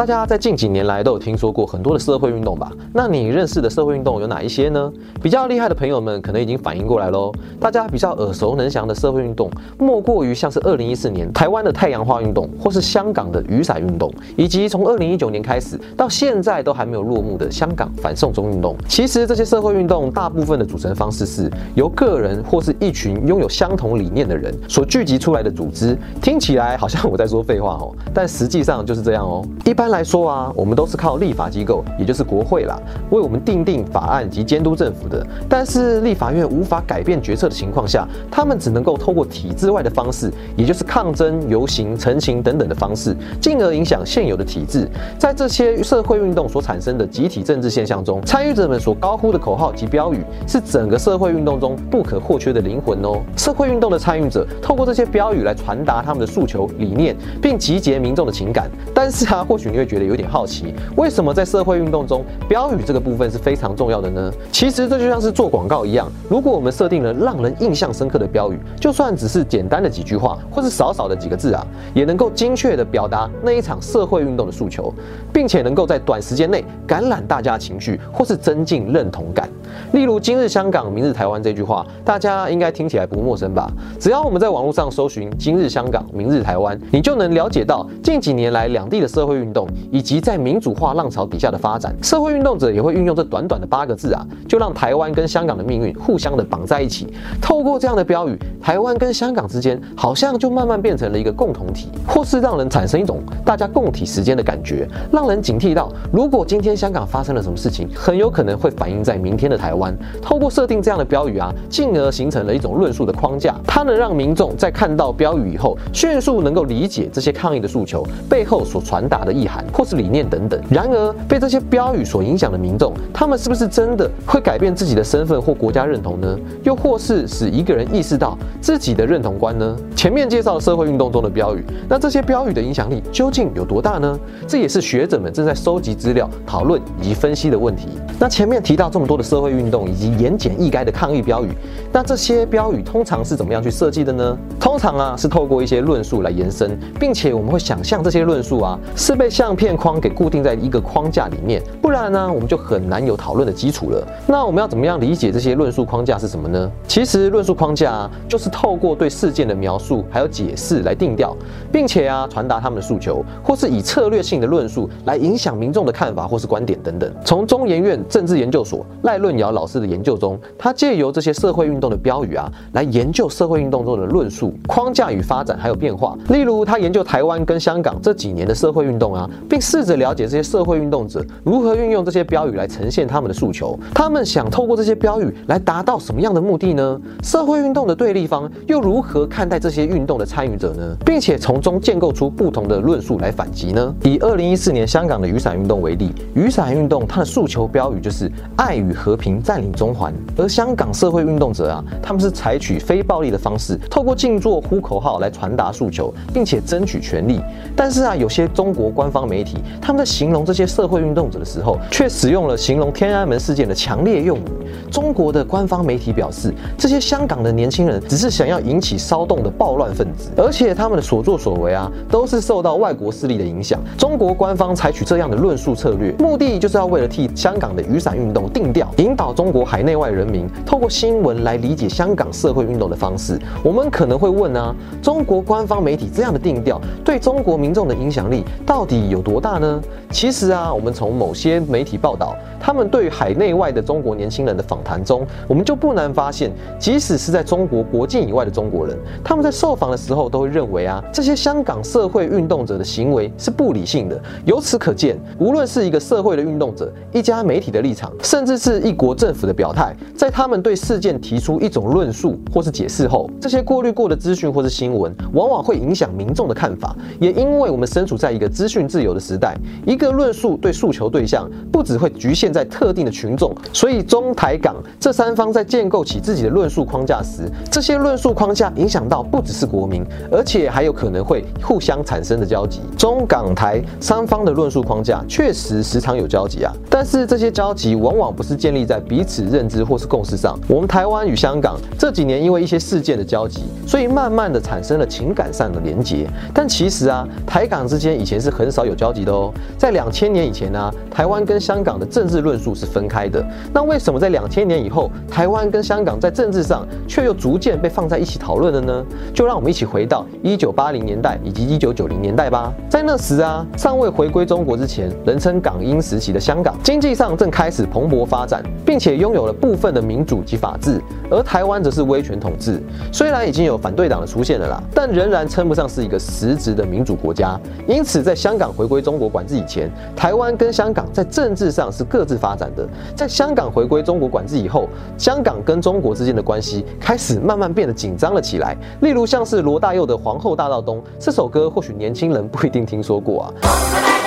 大家在近几年来都有听说过很多的社会运动吧？那你认识的社会运动有哪一些呢？比较厉害的朋友们可能已经反应过来喽。大家比较耳熟能详的社会运动，莫过于像是二零一四年台湾的太阳花运动，或是香港的雨伞运动，以及从二零一九年开始到现在都还没有落幕的香港反送中运动。其实这些社会运动大部分的组成方式是由个人或是一群拥有相同理念的人所聚集出来的组织。听起来好像我在说废话哦，但实际上就是这样哦。一般来说啊，我们都是靠立法机构，也就是国会啦，为我们定定法案及监督政府的。但是立法院无法改变决策的情况下，他们只能够透过体制外的方式，也就是抗争、游行、陈情等等的方式，进而影响现有的体制。在这些社会运动所产生的集体政治现象中，参与者们所高呼的口号及标语，是整个社会运动中不可或缺的灵魂哦。社会运动的参与者透过这些标语来传达他们的诉求理念，并集结民众的情感。但是啊，或许你会觉得有点好奇，为什么在社会运动中标语这个部分是非常重要的呢？其实这就像是做广告一样，如果我们设定了让人印象深刻的标语，就算只是简单的几句话，或是少少的几个字啊，也能够精确的表达那一场社会运动的诉求，并且能够在短时间内感染大家情绪，或是增进认同感。例如“今日香港，明日台湾”这句话，大家应该听起来不陌生吧？只要我们在网络上搜寻“今日香港，明日台湾”，你就能了解到近几年来两地的社会运动，以及在民主化浪潮底下的发展。社会运动者也会运用这短短的八个字啊，就让台湾跟香港的命运互相的绑在一起。透过这样的标语，台湾跟香港之间好像就慢慢变成了一个共同体，或是让人产生一种大家共体时间的感觉，让人警惕到，如果今天香港发生了什么事情，很有可能会反映在明天的台湾。透过设定这样的标语啊，进而形成了一种论述的框架，它能让民众在看到标语以后，迅速能够理解这些抗议的诉求背后所传达的意涵或是理念等等。然而，被这些标语所影响的民众，他们是不是真的会改变自己的身份或国家认同呢？又或是使一个人意识到自己的认同观呢？前面介绍了社会运动中的标语，那这些标语的影响力究竟有多大呢？这也是学者们正在收集资料、讨论以及分析的问题。那前面提到这么多的社会运动以及言简意赅的抗议标语，那这些标语通常是怎么样去设计的呢？通常啊是透过一些论述来延伸，并且我们会想象这些论述啊是被相片框给固定在一个框架里面，不然呢我们就很难有讨论的基础了。那我们要怎么样理解这些论述框架是什么呢？其实论述框架啊就是透过对事件的描述还有解释来定调，并且啊传达他们的诉求，或是以策略性的论述来影响民众的看法或是观点等等。从中研院政治研究所赖论尧老师的研究中，他借由这些社会运动的标语啊，来研究社会运动中的论述框架与发展还有变化。例如，他研究台湾跟香港这几年的社会运动啊，并试着了解这些社会运动者如何运用这些标语来呈现他们的诉求。他们想透过这些标语来达到什么样的目的呢？社会运动的对立方又如何看待这些运动的参与者呢？并且从中建构出不同的论述来反击呢？以二零一四年香港的雨伞运动为例，雨伞运动它的诉求标语就是“爱与和平占领中环”，而香港社会运动者啊，他们是采取非暴力的方式，透过静坐、呼口号来传达诉求，并且争取权利。但是啊，有些中国官方媒体他们在形容这些社会运动者的时候，却使用了形容天安门事件的强烈用语。中国的官方媒体表示，这些香港的年轻人只是想要引起骚动的暴乱分子，而且他们的所作所为啊，都是受到外国势力的影响。中国官方采取这样的论述策略，目的就是要为了替香港的雨伞运动定调，引导中国海内外人民透过新闻来理解香港社会运动的方式。我们可能会问啊，中国官方媒体这样的定调对中国民众的影响力到底有多大呢？其实啊，我们从某些媒体报道，他们对海内外的中国年轻人的访谈中，我们就不难发现，即使是在中国国境以外的中国人，他们在受访的时候都会认为啊，这些香港社会运动者的行为是不理性的。由此可见，无论是一个社会的运动者、一家媒体的立场，甚至是一国政府的表态，在他们对事件提出一种论述或是解释后，这些过滤过的资讯或是新闻，往往会影响民众的看法。也因为我们身处在一个资讯自自由的时代，一个论述对诉求对象不只会局限在特定的群众，所以中台港这三方在建构起自己的论述框架时，这些论述框架影响到不只是国民，而且还有可能会互相产生的交集。中港台三方的论述框架确实时常有交集啊，但是这些交集往往不是建立在彼此认知或是共识上。我们台湾与香港这几年因为一些事件的交集，所以慢慢的产生了情感上的连结。但其实啊，台港之间以前是很少有有交集的哦。在两千年以前呢，台湾跟香港的政治论述是分开的。那为什么在两千年以后，台湾跟香港在政治上却又逐渐被放在一起讨论了呢？就让我们一起回到一九八零年代以及一九九零年代吧。在那时啊，尚未回归中国之前，人称港英时期的香港，经济上正开始蓬勃发展，并且拥有了部分的民主及法治，而台湾则是威权统治。虽然已经有反对党的出现了啦，但仍然称不上是一个实质的民主国家。因此，在香港回归中国管制以前，台湾跟香港在政治上是各自发展的。在香港回归中国管制以后，香港跟中国之间的关系开始慢慢变得紧张了起来。例如，像是罗大佑的《皇后大道东》这首歌，或许年轻人不一定听说过啊。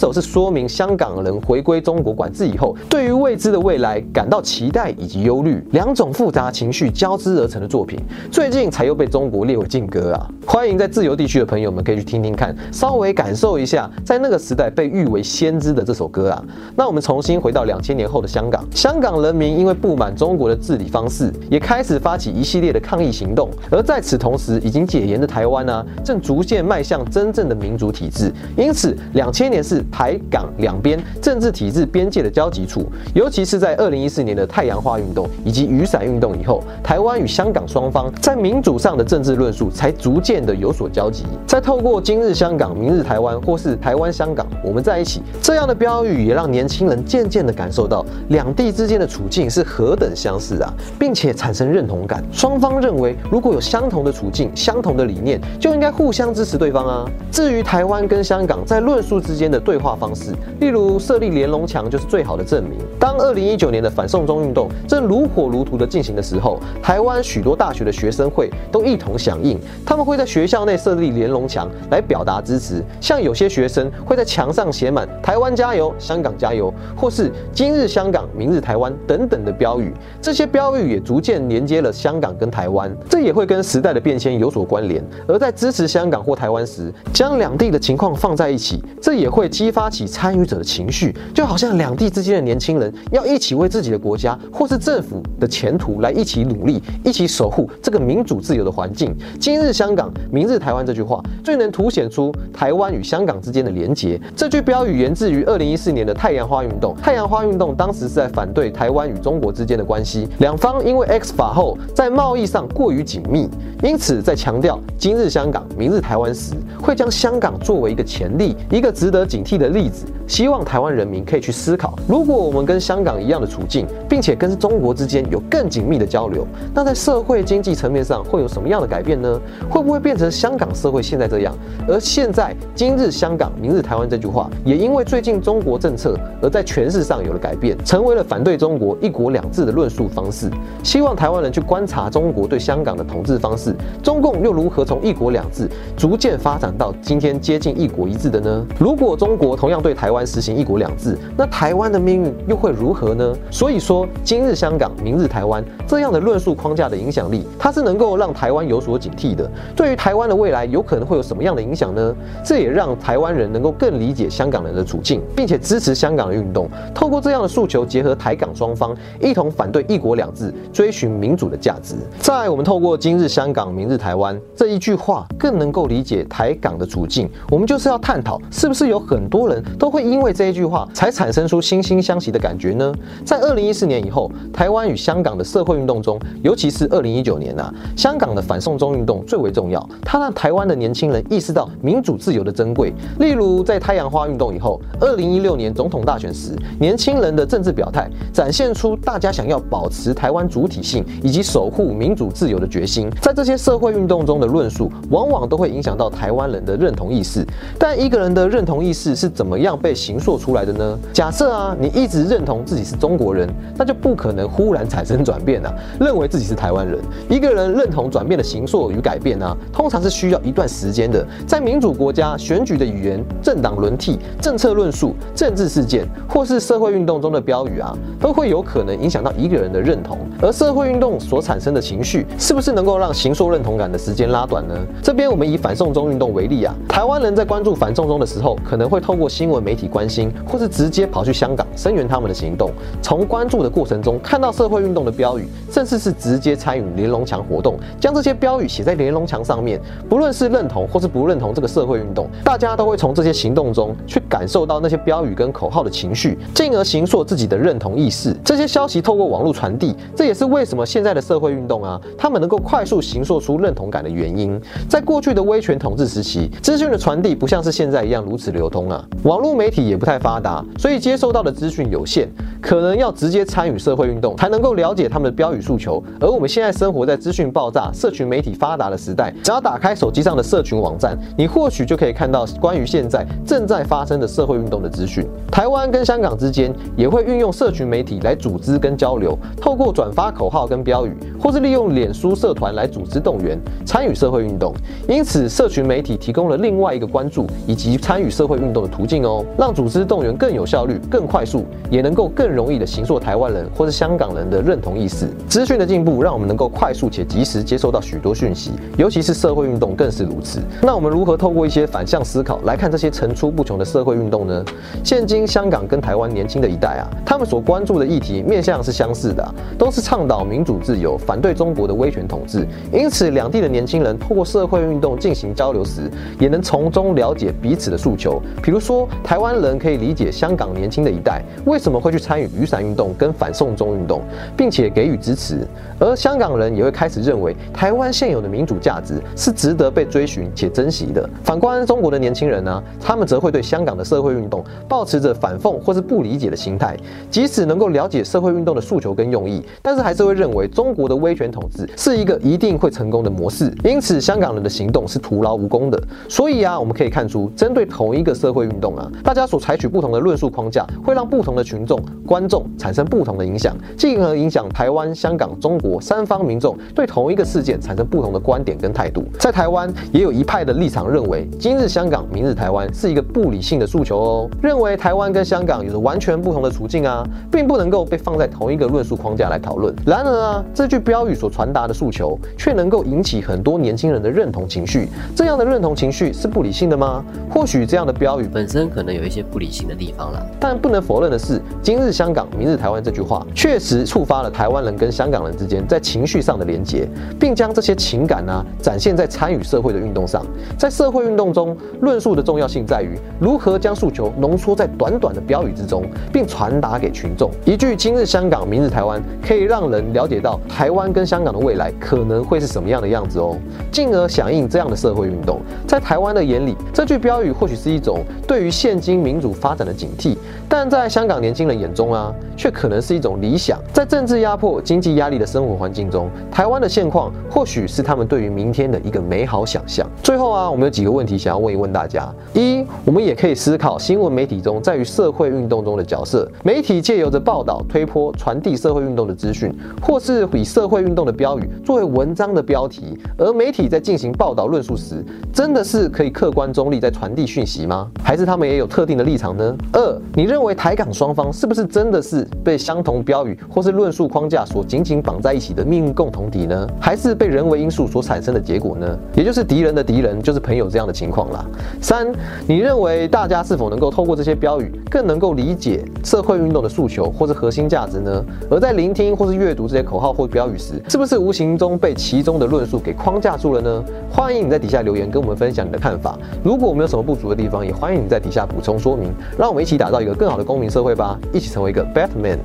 首是说明香港人回归中国管制以后，对于未知的未来感到期待以及忧虑，两种复杂情绪交织而成的作品，最近才又被中国列为禁歌啊！欢迎在自由地区的朋友们可以去听听看，稍微感受一下，在那个时代被誉为先知的这首歌啊。那我们重新回到两千年后的香港，香港人民因为不满中国的治理方式，也开始发起一系列的抗议行动。而在此同时，已经解严的台湾呢，正逐渐迈向真正的民主体制。因此，两千年是。台港两边政治体制边界的交集处，尤其是在二零一四年的太阳花运动以及雨伞运动以后，台湾与香港双方在民主上的政治论述才逐渐的有所交集。再透过今日香港，明日台湾，或是台湾香港，我们在一起这样的标语，也让年轻人渐渐的感受到两地之间的处境是何等相似啊，并且产生认同感。双方认为，如果有相同的处境、相同的理念，就应该互相支持对方啊。至于台湾跟香港在论述之间的对话方式，例如设立连龙墙就是最好的证明。当二零一九年的反送中运动正如火如荼的进行的时候，台湾许多大学的学生会都一同响应，他们会在学校内设立连龙墙来表达支持。像有些学生会在墙上写满“台湾加油，香港加油”或是“今日香港，明日台湾”等等的标语。这些标语也逐渐连接了香港跟台湾，这也会跟时代的变迁有所关联。而在支持香港或台湾时，将两地的情况放在一起，这也会激发起参与者的情绪，就好像两地之间的年轻人要一起为自己的国家或是政府的前途来一起努力，一起守护这个民主自由的环境。今日香港，明日台湾这句话最能凸显出台湾与香港之间的连结。这句标语源自于二零一四年的太阳花运动。太阳花运动当时是在反对台湾与中国之间的关系，两方因为 X 法后在贸易上过于紧密，因此在强调今日香港，明日台湾时，会将香港作为一个潜力，一个值得警惕的例子。希望台湾人民可以去思考，如果我们跟香港一样的处境，并且跟中国之间有更紧密的交流，那在社会经济层面上会有什么样的改变呢？会不会变成香港社会现在这样？而现在今日香港，明日台湾这句话，也因为最近中国政策而在诠释上有了改变，成为了反对中国一国两制的论述方式。希望台湾人去观察中国对香港的统治方式，中共又如何从一国两制逐渐发展到今天接近一国一制的呢？如果中国同样对台湾，实行一国两制，那台湾的命运又会如何呢？所以说，今日香港，明日台湾这样的论述框架的影响力，它是能够让台湾有所警惕的。对于台湾的未来，有可能会有什么样的影响呢？这也让台湾人能够更理解香港人的处境，并且支持香港的运动。透过这样的诉求，结合台港双方一同反对一国两制，追寻民主的价值。在我们透过今日香港，明日台湾这一句话，更能够理解台港的处境。我们就是要探讨，是不是有很多人都会。因为这一句话，才产生出惺惺相惜的感觉呢。在二零一四年以后，台湾与香港的社会运动中，尤其是二零一九年呐，香港的反送中运动最为重要。它让台湾的年轻人意识到民主自由的珍贵。例如，在太阳花运动以后，二零一六年总统大选时，年轻人的政治表态，展现出大家想要保持台湾主体性以及守护民主自由的决心。在这些社会运动中的论述，往往都会影响到台湾人的认同意识。但一个人的认同意识是怎么样被？形塑出来的呢？假设啊，你一直认同自己是中国人，那就不可能忽然产生转变啊，认为自己是台湾人。一个人认同转变的形塑与改变啊，通常是需要一段时间的。在民主国家，选举的语言、政党轮替、政策论述、政治事件，或是社会运动中的标语啊，都会有可能影响到一个人的认同。而社会运动所产生的情绪，是不是能够让形塑认同感的时间拉短呢？这边我们以反送中运动为例啊，台湾人在关注反送中的时候，可能会透过新闻媒体关心，或是直接跑去香港声援他们的行动。从关注的过程中看到社会运动的标语，甚至是直接参与连龙墙活动，将这些标语写在连龙墙上面。不论是认同或是不认同这个社会运动，大家都会从这些行动中去感受到那些标语跟口号的情绪，进而形塑自己的认同意识。这些消息透过网络传递，这也是为什么现在的社会运动啊，他们能够快速形塑出认同感的原因。在过去的威权统治时期，资讯的传递不像是现在一样如此流通啊，网络媒体也不太发达，所以接收到的资讯有限，可能要直接参与社会运动才能够了解他们的标语诉求。而我们现在生活在资讯爆炸、社群媒体发达的时代，只要打开手机上的社群网站，你或许就可以看到关于现在正在发生的社会运动的资讯。台湾跟香港之间也会运用社群媒体来组织跟交流，透过转发口号跟标语，或是利用脸书社团来组织动员参与社会运动。因此，社群媒体提供了另外一个关注以及参与社会运动的途径哦，让组织动员更有效率、更快速，也能够更容易的形塑台湾人或是香港人的认同意识。资讯的进步让我们能够快速且及时接收到许多讯息，尤其是社会运动更是如此。那我们如何透过一些反向思考来看这些层出不穷的社会运动呢？现今香港跟台湾年轻的一代啊，他们所关注的议题面向是相似的，都是倡导民主自由，反对中国的威权统治。因此，两地的年轻人透过社会运动进行交流时，也能从中了解彼此的诉求。比如说，台湾人可以理解香港年轻的一代为什么会去参与雨伞运动跟反送中运动，并且给予支持；而香港人也会开始认为台湾现有的民主价值是值得被追寻且珍惜的。反观中国的年轻人呢，他们则会对香港的社会运动抱持着反讽或是不理解的心态。即使能够了解社会运动的诉求跟用意，但是还是会认为中国的威权统治是一个一定会成功的模式。因此，香港人的行动是徒劳无功的。所以啊，我们可以看出，针对同一个社会运动啊，大家所采取不同的论述框架，会让不同的群众、观众产生不同的影响，进而影响台湾、香港、中国三方民众对同一个事件产生不同的观点跟态度。在台湾，也有一派的立场认为，今日香港，明日台湾是一个不理性的诉求哦，认为台湾跟香港有着完全不同的处境啊，并不能够被放在同一个论述框架来讨论。然而啊，这句标语所传达的诉求，却能够引起很多年轻人的认同情绪。这样的认同情绪是不理性的吗？或许这样的标语本本身可能有一些不理性的地方了，但不能否认的是，今日香港，明日台湾这句话确实触发了台湾人跟香港人之间在情绪上的连结，并将这些情感呢展现在参与社会的运动上。在社会运动中，论述的重要性在于如何将诉求浓缩在短短的标语之中，并传达给群众。一句“今日香港，明日台湾”可以让人了解到台湾跟香港的未来可能会是什么样的样子哦，进而响应这样的社会运动。在台湾的眼里，这句标语或许是一种对于现今民主发展的警惕，但在香港年轻人眼中啊，却可能是一种理想。在政治压迫、经济压力的生活环境中，台湾的现况或许是他们对于明天的一个美好想象。最后啊，我们有几个问题想要问一问大家：一，我们也可以思考新闻媒体中在于社会运动中的角色。媒体借由着报道、推波、传递社会运动的资讯，或是以社会运动的标语作为文章的标题，而媒体在进行报道论述时，真的是可以客观中立在传递讯息吗？还是他们也有特定的立场呢？二，你认认为台港双方是不是真的是被相同标语或是论述框架所紧紧绑在一起的命运共同体呢？还是被人为因素所产生的结果呢？也就是敌人的敌人就是朋友这样的情况啦。三，你认为大家是否能够透过这些标语，更能够理解社会运动的诉求或是核心价值呢？而在聆听或是阅读这些口号或标语时，是不是无形中被其中的论述给框架住了呢？欢迎你在底下留言跟我们分享你的看法。如果我们有什么不足的地方，也欢迎你在底下补充说明。让我们一起打造一个更好的公民社会吧，一起成为一个 better man。